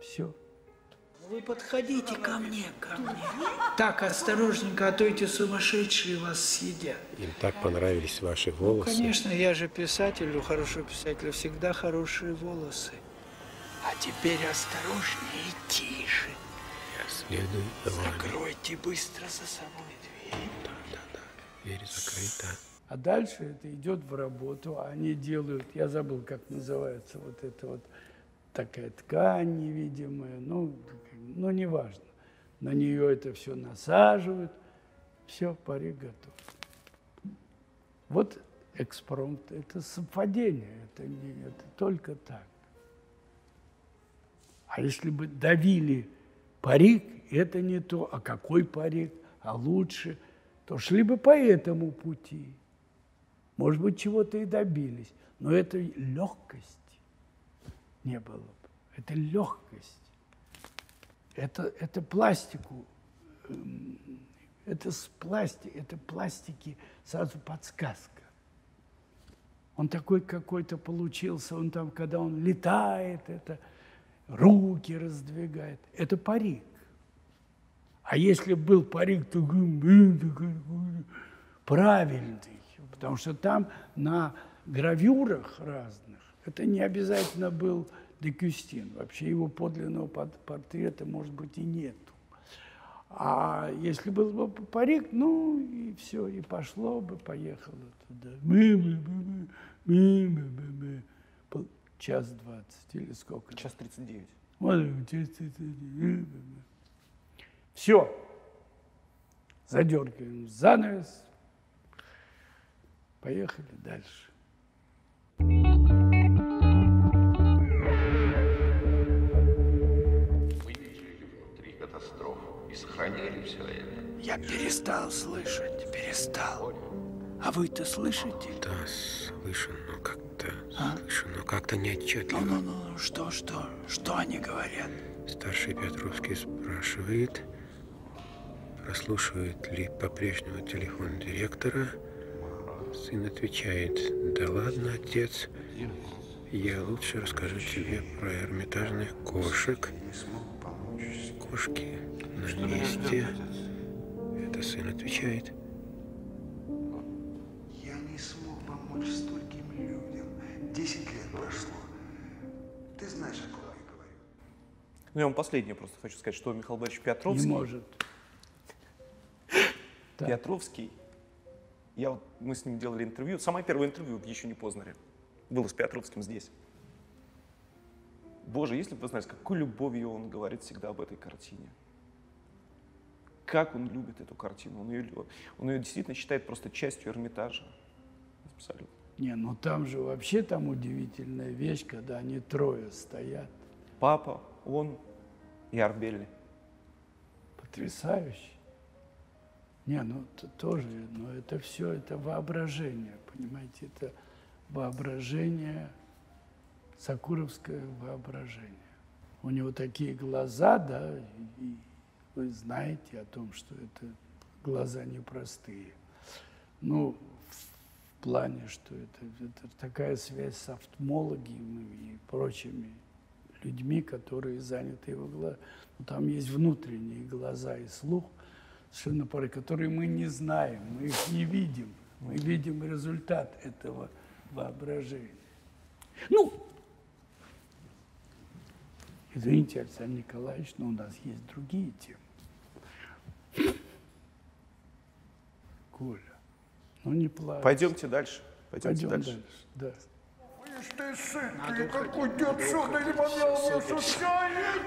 Speaker 1: Все.
Speaker 4: Вы подходите ко мне, ко мне. Так, осторожненько, а то эти сумасшедшие вас съедят.
Speaker 3: Им так понравились ваши волосы.
Speaker 4: Ну, конечно, я же писатель, у хорошего писателя всегда хорошие волосы. А теперь осторожнее и тише.
Speaker 3: Я следую за вами.
Speaker 4: Закройте быстро за собой дверь.
Speaker 3: Да, да, да. Дверь закрыта.
Speaker 1: А дальше это идет в работу, они делают, я забыл, как называется вот это вот такая ткань невидимая, ну, ну, неважно. На нее это все насаживают, все, парик готов. Вот экспромт – это совпадение, это, не, это только так. А если бы давили парик, это не то, а какой парик, а лучше, то шли бы по этому пути. Может быть, чего-то и добились, но это легкость не было бы. Это легкость. Это, это пластику. Эм, это с пласти, это пластики сразу подсказка. Он такой какой-то получился, он там, когда он летает, это руки раздвигает. Это парик. А если был парик такой, правильный, потому что там на гравюрах разных, это не обязательно был Декюстин. Вообще его подлинного портрета, может быть, и нету. А если был бы парик, ну и все, и пошло бы, поехало туда. Мы-мы-мы-мы-мы-мы-мы. Пол- Час двадцать или сколько?
Speaker 2: Час 39.
Speaker 1: Все. Задергаем занавес. Поехали дальше.
Speaker 3: Сохранили все это.
Speaker 4: Я перестал слышать, перестал. А вы-то слышите?
Speaker 3: Да, слышен, но как-то... Слышен, но как-то неотчетливо.
Speaker 4: Ну-ну-ну, что, что, что они говорят?
Speaker 3: Старший Петровский спрашивает, прослушивает ли по-прежнему телефон директора. Сын отвечает, да ладно, отец, я лучше расскажу тебе про эрмитажных кошек. Кошки на месте. Это сын отвечает.
Speaker 6: Я не смог помочь стольким людям. Десять лет прошло. Ты знаешь, о ком я говорю.
Speaker 2: Ну, я вам последнее просто хочу сказать, что Михаил Борисович
Speaker 1: Не
Speaker 2: Петровский,
Speaker 1: может. Да. [LAUGHS]
Speaker 2: Петровский, я вот, мы с ним делали интервью, самое первое интервью в еще не Познере, было с Петровским здесь. Боже, если бы вы знали, с какой любовью он говорит всегда об этой картине. Как он любит эту картину. Он ее, он ее действительно считает просто частью Эрмитажа. Абсолютно.
Speaker 1: Не, ну там же вообще там удивительная вещь, когда они трое стоят.
Speaker 2: Папа, он и Арбелли.
Speaker 1: Потрясающе. Не, ну т- тоже, но это все, это воображение, понимаете, это воображение, сакуровское воображение. У него такие глаза, да, и вы знаете о том, что это глаза непростые. Ну, в плане, что это, это такая связь с офтмологами и прочими людьми, которые заняты его глазами. Там есть внутренние глаза и слух, совершенно порой, которые мы не знаем, мы их не видим. Мы видим результат этого воображения. Ну, извините, Александр Николаевич, но у нас есть другие темы. Коля, ну не плачь.
Speaker 2: Пойдемте дальше. Пойдемте
Speaker 1: Пойдем
Speaker 2: дальше.
Speaker 1: дальше. Да.
Speaker 6: Ишь ты, сын, ты какой дед сюда не понравился.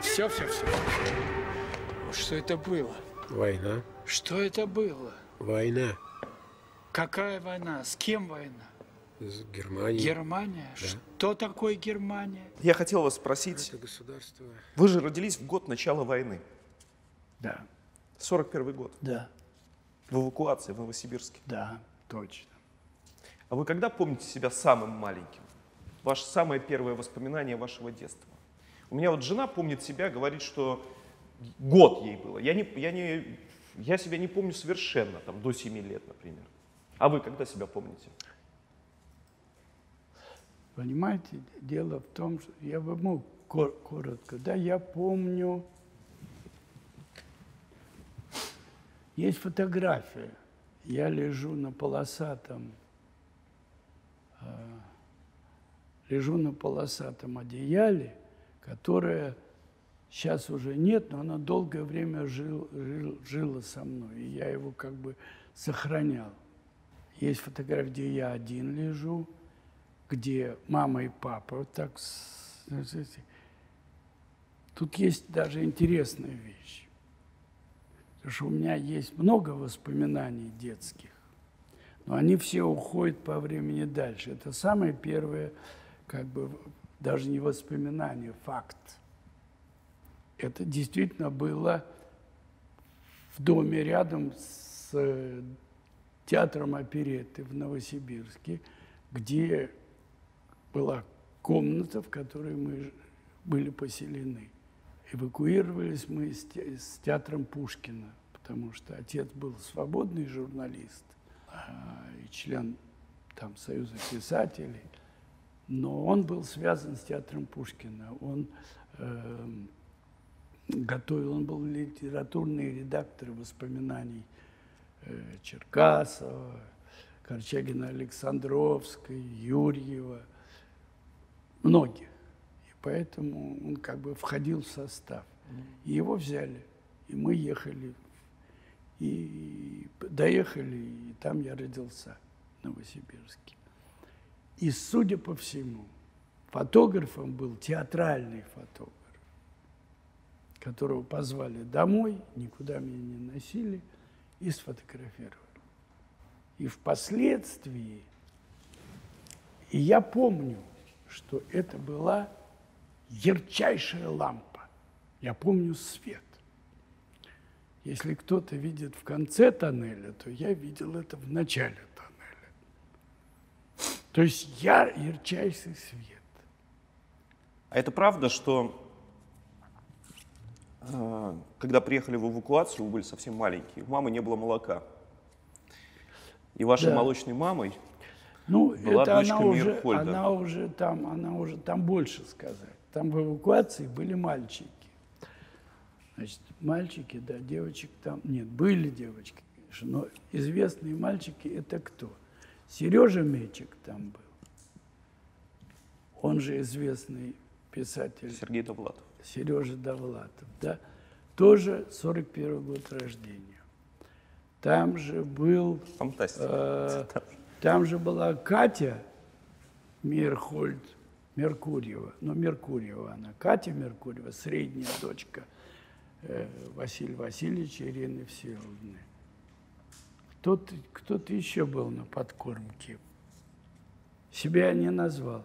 Speaker 4: Все, все, все. Что это было?
Speaker 3: Война,
Speaker 4: Что это было?
Speaker 3: война
Speaker 4: Какая война? С кем война?
Speaker 3: с Германией.
Speaker 4: Германия? Что такое Германия?
Speaker 2: Я хотел вас спросить,
Speaker 3: Это государство
Speaker 2: вы же родились в год начала войны,
Speaker 1: Да,
Speaker 2: 41 год,
Speaker 1: да,
Speaker 2: в эвакуации в Новосибирске.
Speaker 1: да, точно.
Speaker 2: А вы когда помните себя самым маленьким? Ваше самое первое воспоминание вашего детства? У меня вот жена помнит себя, говорит, что год ей было. Я, не, я, не, я себя не помню совершенно, там, до 7 лет, например. А вы когда себя помните?
Speaker 1: Понимаете, дело в том, что я бы мог кор- коротко, да, я помню, есть фотография, я лежу на полосатом, э, лежу на полосатом одеяле, которое сейчас уже нет, но оно долгое время жил, жил- жило со мной, и я его как бы сохранял. Есть фотография, где я один лежу, где мама и папа вот так. Тут есть даже интересная вещь. Потому что у меня есть много воспоминаний детских, но они все уходят по времени дальше. Это самое первое, как бы, даже не воспоминание, факт. Это действительно было в доме рядом с э, театром оперетты в Новосибирске, где была комната, в которой мы были поселены. Эвакуировались мы с, те- с театром Пушкина, потому что отец был свободный журналист а, и член там, Союза писателей, но он был связан с театром Пушкина. Он эм, готовил, он был литературный редактор воспоминаний э, Черкасова, Корчагина Александровской, Юрьева, многих. Поэтому он как бы входил в состав. И его взяли. И мы ехали И доехали, и там я родился, в Новосибирске. И, судя по всему, фотографом был театральный фотограф, которого позвали домой, никуда меня не носили, и сфотографировали. И впоследствии, и я помню, что это была ярчайшая лампа. Я помню свет. Если кто-то видит в конце тоннеля, то я видел это в начале тоннеля. То есть я ярчайший свет.
Speaker 2: А это правда, что э, когда приехали в эвакуацию, вы были совсем маленькие, у мамы не было молока. И вашей
Speaker 1: Да.
Speaker 2: молочной мамой
Speaker 1: Ну,
Speaker 2: Была
Speaker 1: это
Speaker 2: дочка
Speaker 1: она уже,
Speaker 2: Мирхольда.
Speaker 1: она уже там, она уже там больше сказать. Там в эвакуации были мальчики. Значит, мальчики, да, девочек там нет, были девочки, конечно, но известные мальчики это кто? Сережа Мечик там был. Он же известный писатель
Speaker 2: Сергей Довлатов.
Speaker 1: Сережа Довлатов, да, тоже 41 год рождения. Там же был
Speaker 2: Фантастика.
Speaker 1: Э, Там же была Катя Мирхольд Меркурьева. Ну, Меркурьева она. Катя Меркурьева, средняя дочка э, Василия Васильевича Ирины Всеволодовны. Кто-то, кто-то еще был на подкормке. Себя не назвал.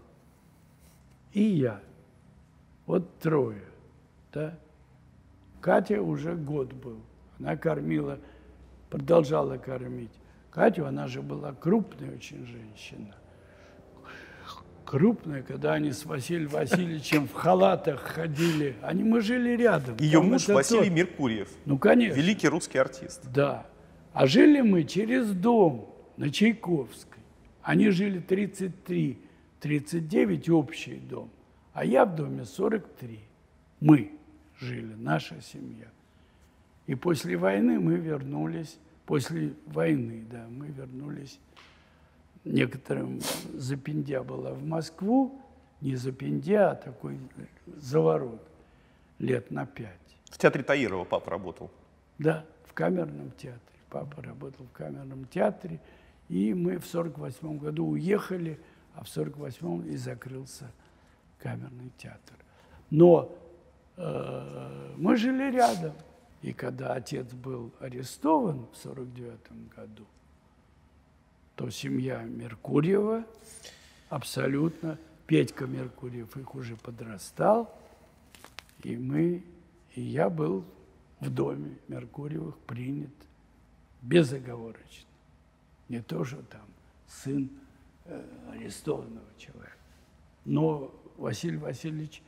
Speaker 1: И я. Вот трое. Да? Катя уже год был. Она кормила, продолжала кормить. Катю, она же была крупная очень женщина. Крупная, когда они с Василием Васильевичем в халатах ходили. Они, мы жили рядом.
Speaker 2: Ее муж Василий
Speaker 1: тот.
Speaker 2: Меркурьев,
Speaker 1: Ну, конечно.
Speaker 2: великий русский артист.
Speaker 1: Да. А жили мы через дом на Чайковской. Они жили 33, 39 общий дом, а я в доме 43. Мы жили, наша семья. И после войны мы вернулись, после войны, да, мы вернулись некоторым запиндя была в Москву, не запиндя, а такой заворот лет на пять.
Speaker 2: В театре Таирова папа работал.
Speaker 1: Да, в камерном театре. Папа работал в камерном театре, и мы в сорок восьмом году уехали, а в сорок восьмом и закрылся камерный театр. Но э, мы жили рядом, и когда отец был арестован в сорок девятом году, то семья Меркурьева абсолютно, Петька Меркурьев их уже подрастал, и мы, и я был в доме Меркурьевых принят безоговорочно. Не то, что там сын э, арестованного человека. Но Василий Васильевич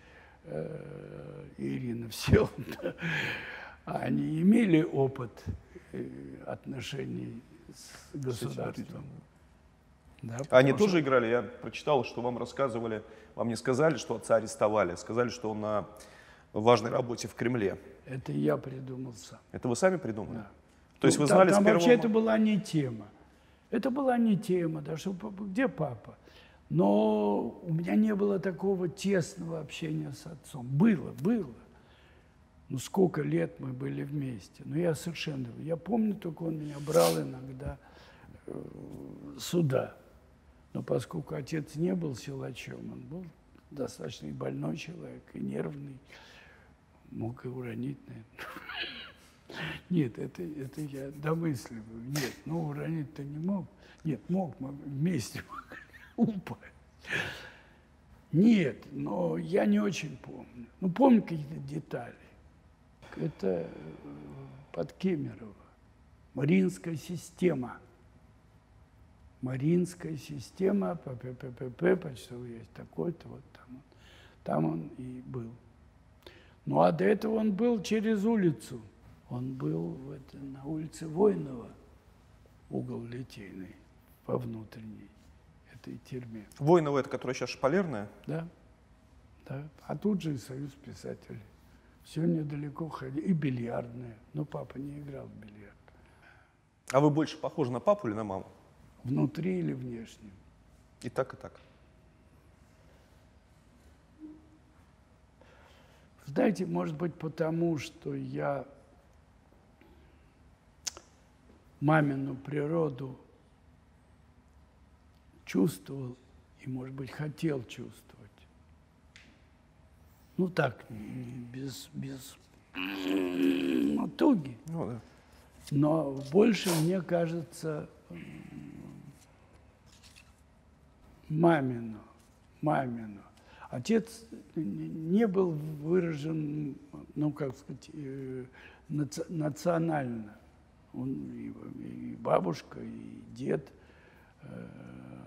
Speaker 1: э, Ирина [LAUGHS] Всеволодовна, они имели опыт э, отношений с государством. Да,
Speaker 2: Они
Speaker 1: потому
Speaker 2: тоже играли, я прочитал, что вам рассказывали, вам не сказали, что отца арестовали, сказали, что он на важной работе в Кремле.
Speaker 1: Это я придумал сам.
Speaker 2: Это вы сами придумали?
Speaker 1: Да.
Speaker 2: То есть
Speaker 1: Ну,
Speaker 2: вы
Speaker 1: там-
Speaker 2: знали
Speaker 1: там
Speaker 2: с первого...
Speaker 1: вообще это была не тема. Это была не тема, да, что папа- где папа? Но у меня не было такого тесного общения с отцом. Было, было. Ну, сколько лет мы были вместе. Но я совершенно... Я помню, только он меня брал иногда э, сюда. Но поскольку отец не был силачом, он был достаточно и больной человек, и нервный, мог и уронить, наверное. [LAUGHS] Нет, это, это я домысливаю. Нет, ну уронить-то не мог. Нет, мог, мы вместе [LAUGHS] упасть. Нет, но я не очень помню. Ну, помню какие-то детали. Это э, под Кемерово. Мариинская система. Мариинская система, ПППП, почтовый есть такой-то, вот там он. Там он и был. Ну, а до этого он был через улицу. Он был в это, на улице Воинова, угол Литейный, по внутренней этой тюрьме.
Speaker 2: Воинова, это которая сейчас шпалерная?
Speaker 1: Да, да. А тут же и союз писателей. Все недалеко ходили. И бильярдная. Но папа не играл в бильярд.
Speaker 2: А вы больше похожи на папу или на маму?
Speaker 1: Внутри или внешне.
Speaker 2: И так, и так.
Speaker 1: Знаете, может быть, потому что я мамину природу чувствовал и, может быть, хотел чувствовать. Ну так, без, без натуги.
Speaker 2: Ну, да.
Speaker 1: Но больше, мне кажется, мамину, мамину. Отец не был выражен, ну, как сказать, э, национально. Он и, и бабушка, и дед, э,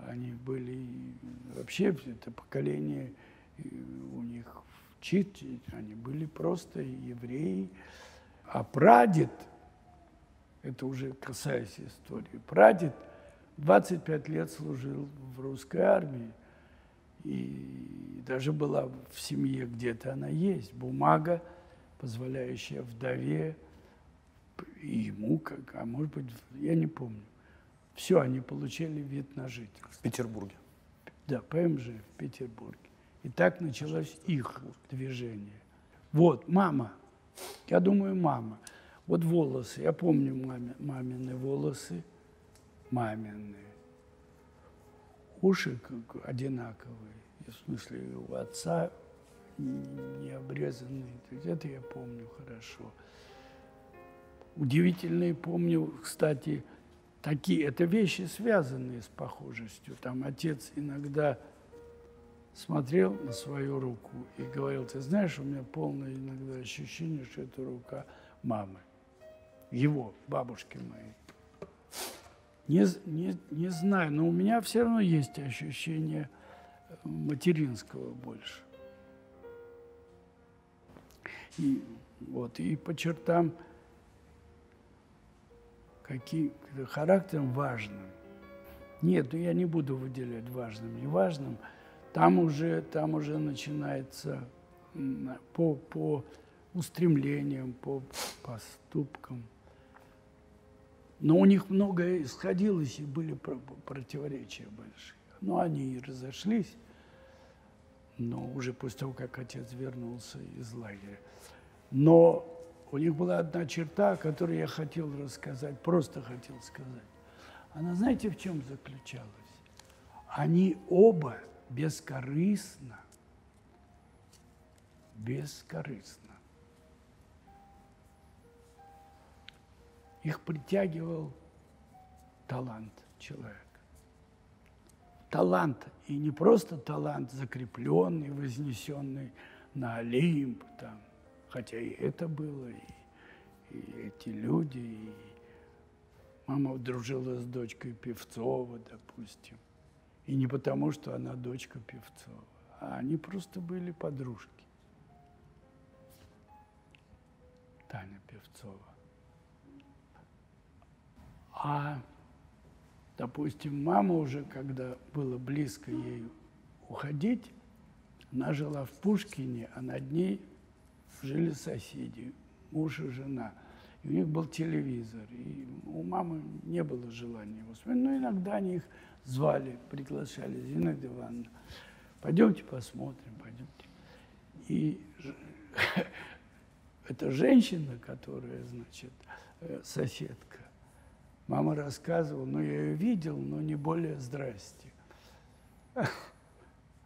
Speaker 1: они были вообще это поколение у них чит, они были просто евреи. А прадед, это уже касаясь истории, прадед 25 лет служил в русской армии. И даже была в семье где-то она есть, бумага, позволяющая вдове и ему, как, а может быть, я не помню. Все, они получили вид на жительство.
Speaker 2: В Петербурге.
Speaker 1: Да, ПМЖ в Петербурге. И так началось их движение. Вот, мама. Я думаю, мама. Вот волосы. Я помню маме, мамины волосы. Мамины. Уши как одинаковые. В смысле, у отца не обрезанные. Это я помню хорошо. Удивительные помню, кстати, такие, это вещи, связанные с похожестью. Там отец иногда смотрел на свою руку и говорил, ты знаешь, у меня полное иногда ощущение, что это рука мамы, его, бабушки моей. Не, не, не знаю, но у меня все равно есть ощущение материнского больше. И, вот, и по чертам каким характером важным. Нет, ну я не буду выделять важным, неважным. Там уже, там уже начинается по, по устремлениям, по поступкам. Но у них многое исходилось, и были противоречия большие. Но они и разошлись, но уже после того, как отец вернулся из лагеря. Но у них была одна черта, которую я хотел рассказать, просто хотел сказать. Она, знаете, в чем заключалась? Они оба бескорыстно, бескорыстно. Их притягивал талант человека. Талант, и не просто талант закрепленный, вознесенный на Олимп, там, хотя и это было, и, и эти люди, и мама дружила с дочкой Певцова, допустим. И не потому, что она дочка Певцова, а они просто были подружки. Таня Певцова. А, допустим, мама уже, когда было близко ей уходить, она жила в Пушкине, а над ней жили соседи, муж и жена. И у них был телевизор, и у мамы не было желания его смотреть, но иногда они их звали, приглашали, Зинаида Ивановна, пойдемте посмотрим, пойдемте. И [LAUGHS] эта женщина, которая, значит, э, соседка, мама рассказывала, ну, я ее видел, но не более здрасте. [LAUGHS]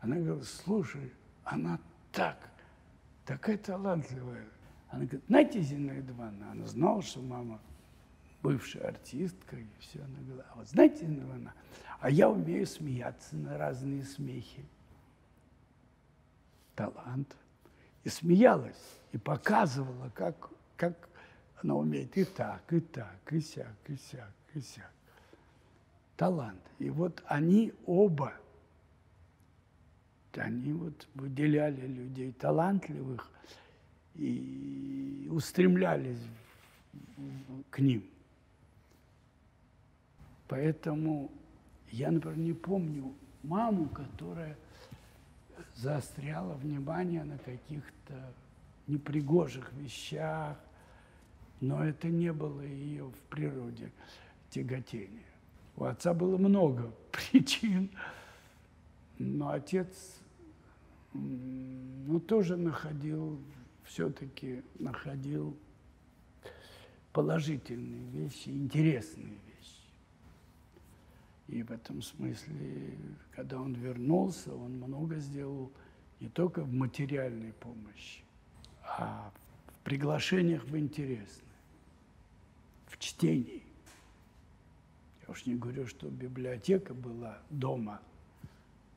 Speaker 1: Она говорит, слушай, она так, такая талантливая. Она говорит, знаете, Зинаида Ивановна, она знала, что мама бывшая артистка и все. Она говорила, вот знаете, Зинаида Ивановна, а я умею смеяться на разные смехи. Талант. И смеялась, и показывала, как, как она умеет и так, и так, и сяк, и сяк, и сяк. Талант. И вот они оба, они вот выделяли людей талантливых и устремлялись к ним. Поэтому я, например, не помню маму, которая заостряла внимание на каких-то непригожих вещах, но это не было ее в природе тяготения. У отца было много [LAUGHS] причин, но отец ну, тоже находил, все-таки находил положительные вещи, интересные. И в этом смысле, когда он вернулся, он много сделал не только в материальной помощи, а в приглашениях в интересное, в чтении. Я уж не говорю, что библиотека была дома,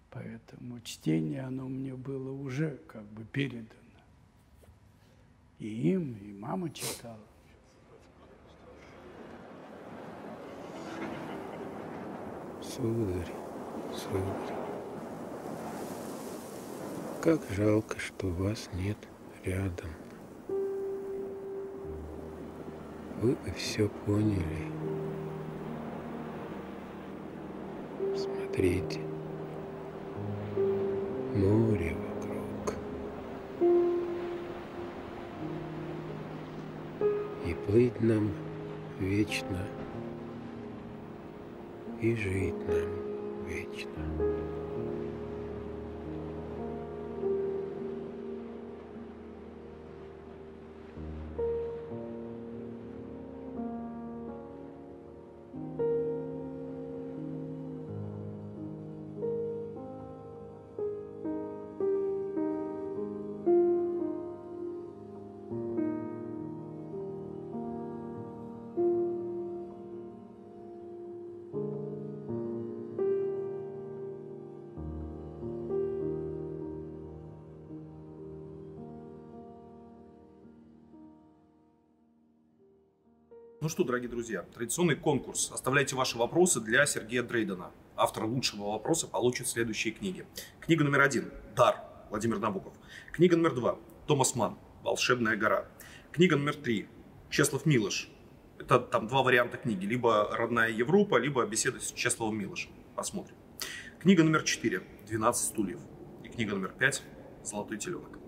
Speaker 1: поэтому чтение, оно мне было уже как бы передано. И им, и мама читала.
Speaker 3: Сударь, сударь, как жалко, что вас нет рядом. Вы бы все поняли. Смотрите, море вокруг. И плыть нам вечно, и жить нам вечно.
Speaker 2: Что, дорогие друзья, традиционный конкурс. Оставляйте ваши вопросы для Сергея Дрейдена. Автор лучшего вопроса получит следующие книги. Книга номер один «Дар» Владимир Набоков. Книга номер два Томас Ман «Волшебная гора». Книга номер три Чеслов Милош. Это там два варианта книги. Либо «Родная Европа», либо «Беседы с Чесловым Милошем». Посмотрим. Книга номер четыре «12 стульев». И книга номер пять «Золотой теленок».